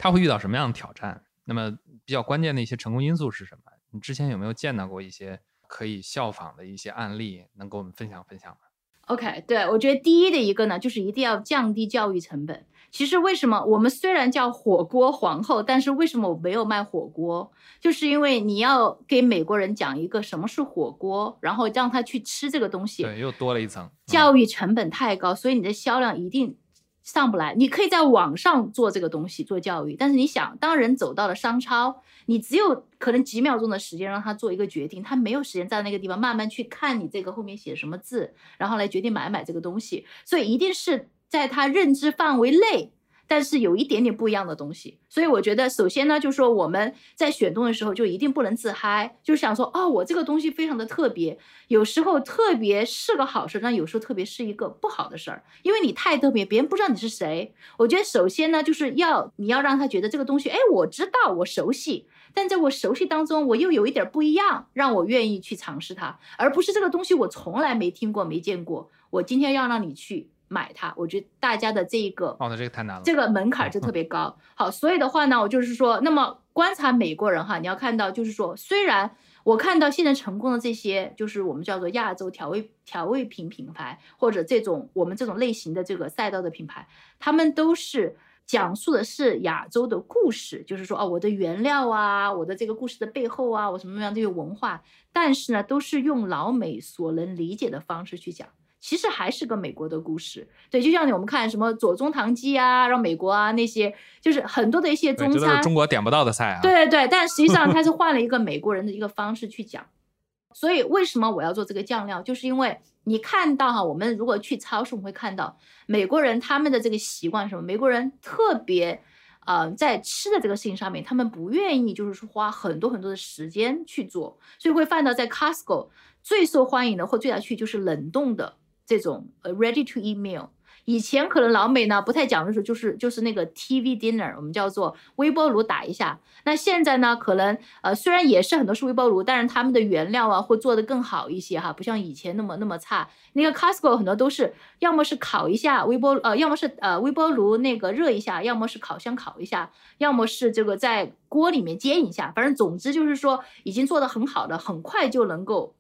他会遇到什么样的挑战？那么比较关键的一些成功因素是什么？你之前有没有见到过一些可以效仿的一些案例，能给我们分享分享吗？OK，对我觉得第一的一个呢，就是一定要降低教育成本。其实为什么我们虽然叫火锅皇后，但是为什么我没有卖火锅？就是因为你要给美国人讲一个什么是火锅，然后让他去吃这个东西，对，又多了一层教育成本太高，所以你的销量一定。上不来，你可以在网上做这个东西做教育，但是你想，当人走到了商超，你只有可能几秒钟的时间让他做一个决定，他没有时间在那个地方慢慢去看你这个后面写什么字，然后来决定买不买这个东西，所以一定是在他认知范围内。但是有一点点不一样的东西，所以我觉得首先呢，就是说我们在选东的时候就一定不能自嗨，就是想说哦，我这个东西非常的特别，有时候特别是个好事，但有时候特别是一个不好的事儿，因为你太特别，别人不知道你是谁。我觉得首先呢，就是要你要让他觉得这个东西，哎，我知道，我熟悉，但在我熟悉当中，我又有一点不一样，让我愿意去尝试它，而不是这个东西我从来没听过、没见过，我今天要让你去。买它，我觉得大家的这一个哦，那这个太难了，这个门槛就特别高。好，所以的话呢，我就是说，那么观察美国人哈，你要看到，就是说，虽然我看到现在成功的这些，就是我们叫做亚洲调味调味品品牌，或者这种我们这种类型的这个赛道的品牌，他们都是讲述的是亚洲的故事，就是说，哦，我的原料啊，我的这个故事的背后啊，我什么样这些文化，但是呢，都是用老美所能理解的方式去讲。其实还是个美国的故事，对，就像我们看什么左宗棠鸡啊，让美国啊那些，就是很多的一些中餐，中国点不到的菜啊。对对对，但实际上 他是换了一个美国人的一个方式去讲。所以为什么我要做这个酱料，就是因为你看到哈，我们如果去超市，我们会看到美国人他们的这个习惯什么？美国人特别，呃，在吃的这个事情上面，他们不愿意就是说花很多很多的时间去做，所以会放到在 Costco 最受欢迎的或最爱去就是冷冻的。这种呃，ready to eat meal，以前可能老美呢不太讲的时候，就是就是那个 TV dinner，我们叫做微波炉打一下。那现在呢，可能呃虽然也是很多是微波炉，但是他们的原料啊会做的更好一些哈，不像以前那么那么差。那个 Costco 很多都是要么是烤一下微波呃，要么是呃微波炉那个热一下，要么是烤箱烤一下，要么是这个在锅里面煎一下。反正总之就是说已经做的很好的，很快就能够。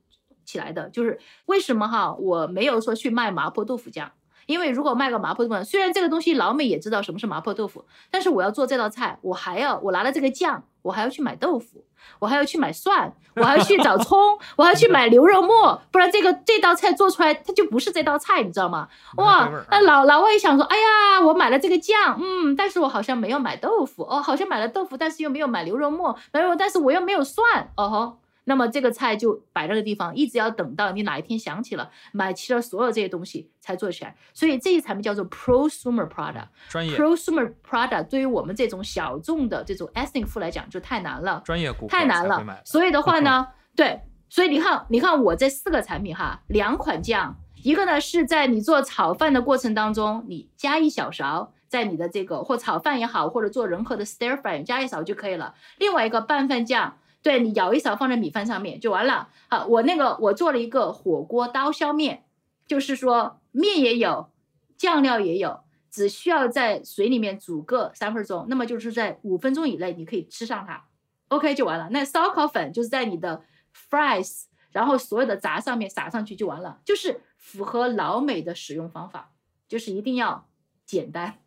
起来的就是为什么哈？我没有说去卖麻婆豆腐酱，因为如果卖个麻婆豆腐，虽然这个东西老美也知道什么是麻婆豆腐，但是我要做这道菜，我还要我拿了这个酱，我还要去买豆腐，我还要去买蒜，我还要去 找葱，我还要去买牛肉末，不然这个这道菜做出来它就不是这道菜，你知道吗？哇，那老老外想说，哎呀，我买了这个酱，嗯，但是我好像没有买豆腐，哦，好像买了豆腐，但是又没有买牛肉末，没有，但是我又没有蒜，哦吼。那么这个菜就摆这个地方，一直要等到你哪一天想起了，买齐了所有这些东西才做起来。所以这些产品叫做 prosumer product，专业 prosumer product 对于我们这种小众的这种 ethnic food 来讲就太难了，专业顾太难了。所以的话呢，对，所以你看，你看我这四个产品哈，两款酱，一个呢是在你做炒饭的过程当中，你加一小勺在你的这个或炒饭也好，或者做任何的 stir fry 加一勺就可以了。另外一个拌饭酱。对你舀一勺放在米饭上面就完了。好，我那个我做了一个火锅刀削面，就是说面也有，酱料也有，只需要在水里面煮个三分钟，那么就是在五分钟以内你可以吃上它，OK 就完了。那烧烤粉就是在你的 fries 然后所有的杂上面撒上去就完了，就是符合老美的使用方法，就是一定要简单，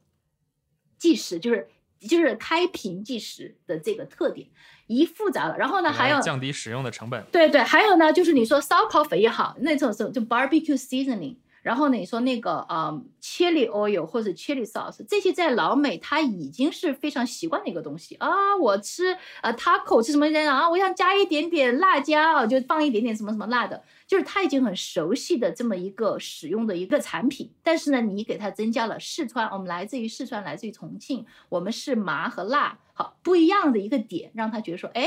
计时就是就是开瓶计时的这个特点，一复杂了，然后呢还有降低使用的成本，对对，还有呢就是你说烧烤粉也好，那种时候就 barbecue seasoning。然后呢，你说那个呃，chili oil 或者 chili sauce 这些在老美他已经是非常习惯的一个东西啊。我吃呃 taco 吃什么人啊？我想加一点点辣椒，就放一点点什么什么辣的，就是他已经很熟悉的这么一个使用的一个产品。但是呢，你给它增加了四川，我们来自于四川，来自于重庆，我们是麻和辣，好不一样的一个点，让他觉得说，哎。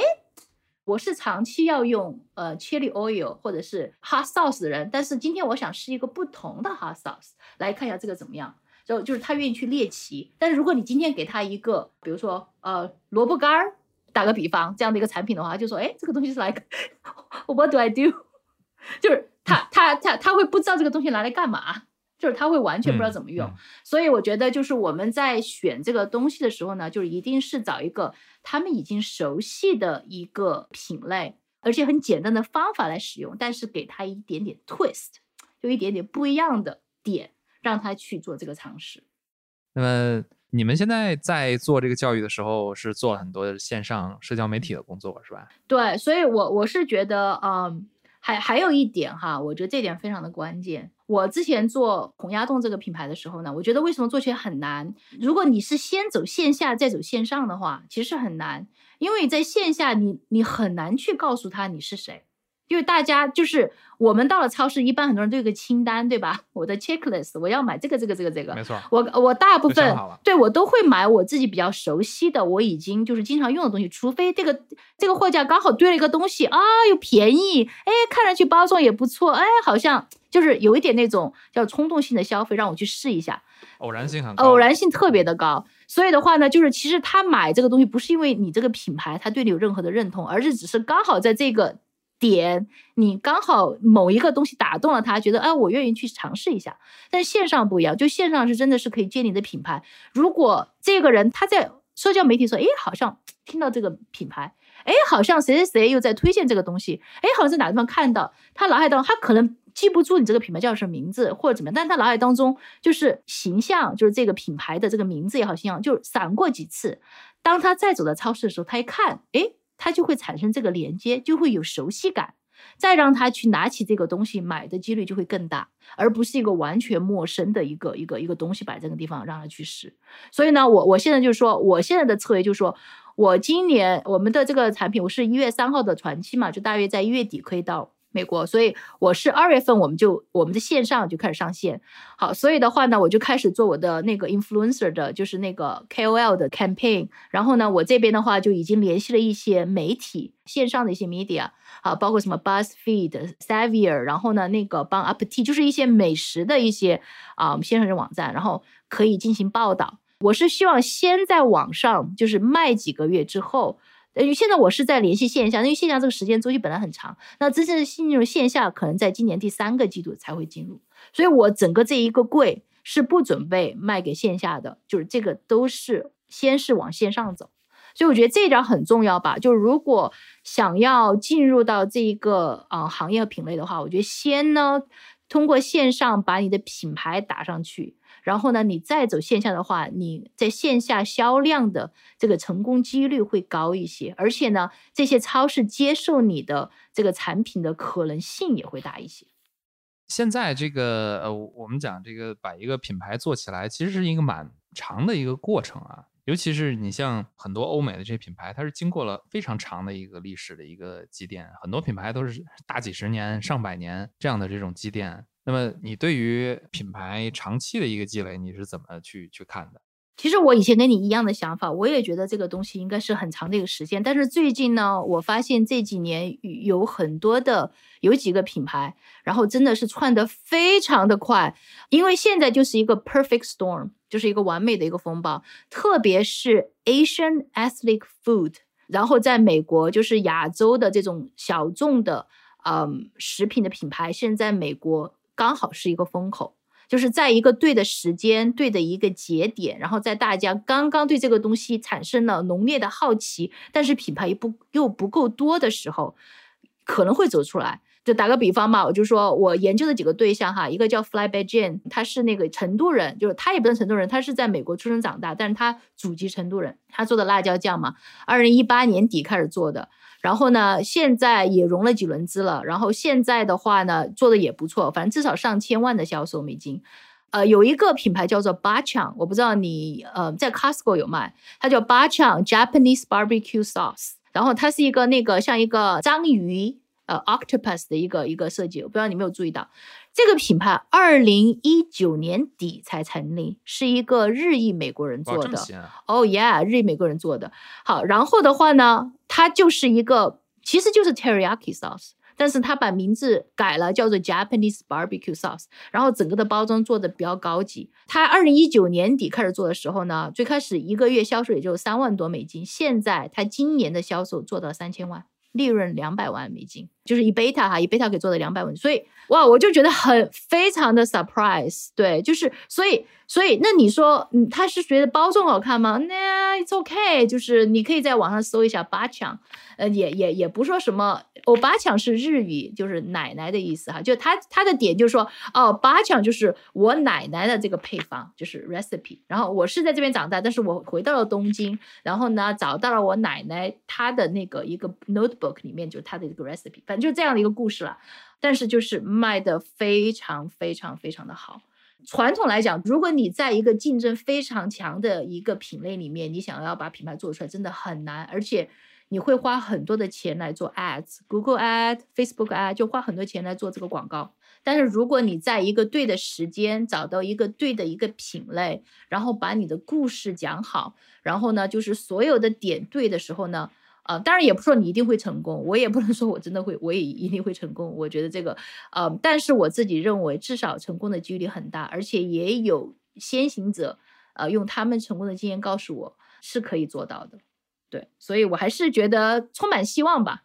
我是长期要用呃 chili oil 或者是 hot sauce 的人，但是今天我想试一个不同的 hot sauce，来看一下这个怎么样。就就是他愿意去猎奇。但是如果你今天给他一个，比如说呃萝卜干儿，打个比方这样的一个产品的话，就说哎这个东西是来，what do I do？就是他他他他会不知道这个东西拿来干嘛。就是他会完全不知道怎么用，所以我觉得就是我们在选这个东西的时候呢，就是一定是找一个他们已经熟悉的一个品类，而且很简单的方法来使用，但是给他一点点 twist，就一点点不一样的点，让他去做这个尝试。那么你们现在在做这个教育的时候，是做了很多线上社交媒体的工作，是吧？对，所以我我是觉得，嗯，还还有一点哈，我觉得这点非常的关键。我之前做洪崖洞这个品牌的时候呢，我觉得为什么做起来很难？如果你是先走线下再走线上的话，其实很难，因为在线下你你很难去告诉他你是谁。因为大家就是我们到了超市，一般很多人都有个清单，对吧？我的 checklist，我要买这个这个这个这个。没错。我我大部分对我都会买我自己比较熟悉的，我已经就是经常用的东西。除非这个这个货架刚好堆了一个东西啊，又便宜，哎，看上去包装也不错，哎，好像就是有一点那种叫冲动性的消费，让我去试一下。偶然性很高。偶然性特别的高，所以的话呢，就是其实他买这个东西不是因为你这个品牌他对你有任何的认同，而是只是刚好在这个。点你刚好某一个东西打动了他，觉得哎，我愿意去尝试一下。但是线上不一样，就线上是真的是可以建立的品牌。如果这个人他在社交媒体说，哎，好像听到这个品牌，哎，好像谁谁谁又在推荐这个东西，哎，好像在哪地方看到，他脑海当中他可能记不住你这个品牌叫什么名字或者怎么样，但他脑海当中就是形象，就是这个品牌的这个名字也好，形象就闪过几次。当他再走到超市的时候，他一看，哎。他就会产生这个连接，就会有熟悉感，再让他去拿起这个东西买的几率就会更大，而不是一个完全陌生的一个一个一个东西摆这个地方让他去试。所以呢，我我现在就是说，我现在的策略就是说，我今年我们的这个产品，我是一月三号的传期嘛，就大约在一月底可以到。美国，所以我是二月份，我们就我们的线上就开始上线。好，所以的话呢，我就开始做我的那个 influencer 的，就是那个 KOL 的 campaign。然后呢，我这边的话就已经联系了一些媒体线上的一些 media，好，包括什么 BuzzFeed、Savier，然后呢，那个帮 Up T，就是一些美食的一些啊线上的网站，然后可以进行报道。我是希望先在网上就是卖几个月之后。呃，现在我是在联系线下，因为线下这个时间周期本来很长，那真正进入线下可能在今年第三个季度才会进入，所以我整个这一个柜是不准备卖给线下的，就是这个都是先是往线上走，所以我觉得这一点很重要吧。就如果想要进入到这一个啊行业和品类的话，我觉得先呢通过线上把你的品牌打上去。然后呢，你再走线下的话，你在线下销量的这个成功几率会高一些，而且呢，这些超市接受你的这个产品的可能性也会大一些。现在这个呃，我们讲这个把一个品牌做起来，其实是一个蛮长的一个过程啊。尤其是你像很多欧美的这些品牌，它是经过了非常长的一个历史的一个积淀，很多品牌都是大几十年、上百年这样的这种积淀。那么，你对于品牌长期的一个积累，你是怎么去去看的？其实我以前跟你一样的想法，我也觉得这个东西应该是很长的一个时间。但是最近呢，我发现这几年有很多的有几个品牌，然后真的是窜得非常的快，因为现在就是一个 perfect storm，就是一个完美的一个风暴。特别是 Asian ethnic food，然后在美国就是亚洲的这种小众的嗯食品的品牌，现在美国。刚好是一个风口，就是在一个对的时间、对的一个节点，然后在大家刚刚对这个东西产生了浓烈的好奇，但是品牌又不又不够多的时候，可能会走出来。就打个比方嘛，我就说我研究的几个对象哈，一个叫 Flyby Jane，他是那个成都人，就是他也不是成都人，他是在美国出生长大，但是他祖籍成都人。他做的辣椒酱嘛，二零一八年底开始做的，然后呢，现在也融了几轮资了，然后现在的话呢，做的也不错，反正至少上千万的销售美金。呃，有一个品牌叫做 Bachang，我不知道你呃在 Costco 有卖，它叫 Bachang Japanese Barbecue Sauce，然后它是一个那个像一个章鱼。呃，Octopus 的一个一个设计，我不知道你没有注意到，这个品牌二零一九年底才成立，是一个日裔美国人做的。哦，Yeah，日裔美国人做的。好，然后的话呢，它就是一个，其实就是 Teriyaki sauce，但是它把名字改了，叫做 Japanese Barbecue Sauce，然后整个的包装做的比较高级。它二零一九年底开始做的时候呢，最开始一个月销售也就三万多美金，现在它今年的销售做到三千万。利润两百万美金，就是以贝塔哈，以贝塔可以做到两百文，所以哇，我就觉得很非常的 surprise，对，就是所以。所以，那你说，嗯，他是觉得包装好看吗？那 it's okay，就是你可以在网上搜一下八强，呃，也也也不说什么，哦，八强是日语，就是奶奶的意思哈，就他他的点就是说，哦，八强就是我奶奶的这个配方，就是 recipe。然后我是在这边长大，但是我回到了东京，然后呢，找到了我奶奶她的那个一个 notebook 里面，就是她的一个 recipe，正就这样的一个故事了。但是就是卖的非常非常非常的好。传统来讲，如果你在一个竞争非常强的一个品类里面，你想要把品牌做出来，真的很难，而且你会花很多的钱来做 ads，Google ad、Facebook ad，就花很多钱来做这个广告。但是如果你在一个对的时间找到一个对的一个品类，然后把你的故事讲好，然后呢，就是所有的点对的时候呢。啊，当然也不说你一定会成功，我也不能说我真的会，我也一定会成功。我觉得这个，呃，但是我自己认为至少成功的几率很大，而且也有先行者，呃，用他们成功的经验告诉我是可以做到的。对，所以我还是觉得充满希望吧。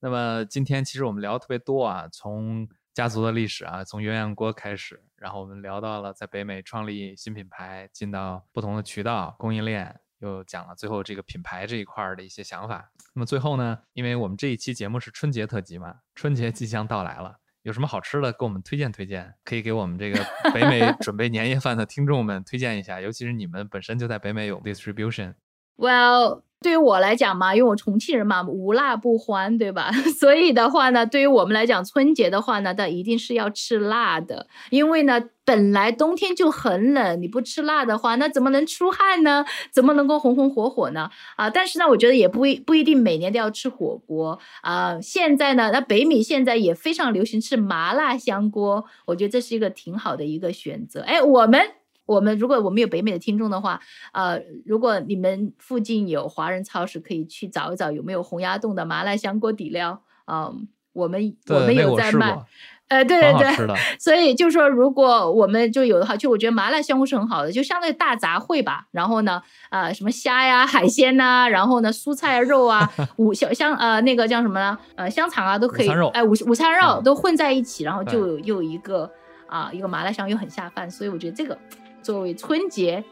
那么今天其实我们聊特别多啊，从家族的历史啊，从鸳鸯锅开始，然后我们聊到了在北美创立新品牌，进到不同的渠道供应链。又讲了最后这个品牌这一块的一些想法。那么最后呢，因为我们这一期节目是春节特辑嘛，春节即将到来了，有什么好吃的给我们推荐推荐？可以给我们这个北美 准备年夜饭的听众们推荐一下，尤其是你们本身就在北美有 distribution。Well. 对于我来讲嘛，因为我重庆人嘛，无辣不欢，对吧？所以的话呢，对于我们来讲，春节的话呢，那一定是要吃辣的。因为呢，本来冬天就很冷，你不吃辣的话，那怎么能出汗呢？怎么能够红红火火呢？啊，但是呢，我觉得也不一不一定每年都要吃火锅啊。现在呢，那北米现在也非常流行吃麻辣香锅，我觉得这是一个挺好的一个选择。哎，我们。我们如果我们有北美的听众的话，呃，如果你们附近有华人超市，可以去找一找有没有洪崖洞的麻辣香锅底料啊。我们我们有在卖，呃，对对对，所以就是说，如果我们就有的话，就我觉得麻辣香锅是很好的，就相当于大杂烩吧。然后呢，呃，什么虾呀、海鲜呐，然后呢，蔬菜啊、肉啊，五小香呃那个叫什么呢？呃，香肠啊都可以，哎，午午餐肉都混在一起，然后就又一个啊一个麻辣香又很下饭，所以我觉得这个。作为春节，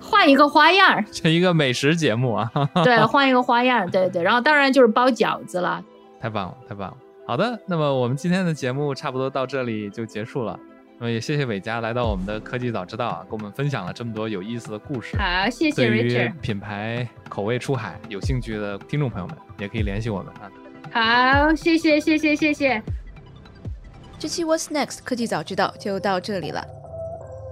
换一个花样儿，这一个美食节目啊，对，换一个花样儿，对对，然后当然就是包饺子了，太棒了，太棒了。好的，那么我们今天的节目差不多到这里就结束了。那么也谢谢伟嘉来到我们的科技早知道啊，给我们分享了这么多有意思的故事。好，谢谢 Richard。品牌口味出海，有兴趣的听众朋友们也可以联系我们啊。好，谢谢谢谢谢谢。这期 What's Next 科技早知道就到这里了。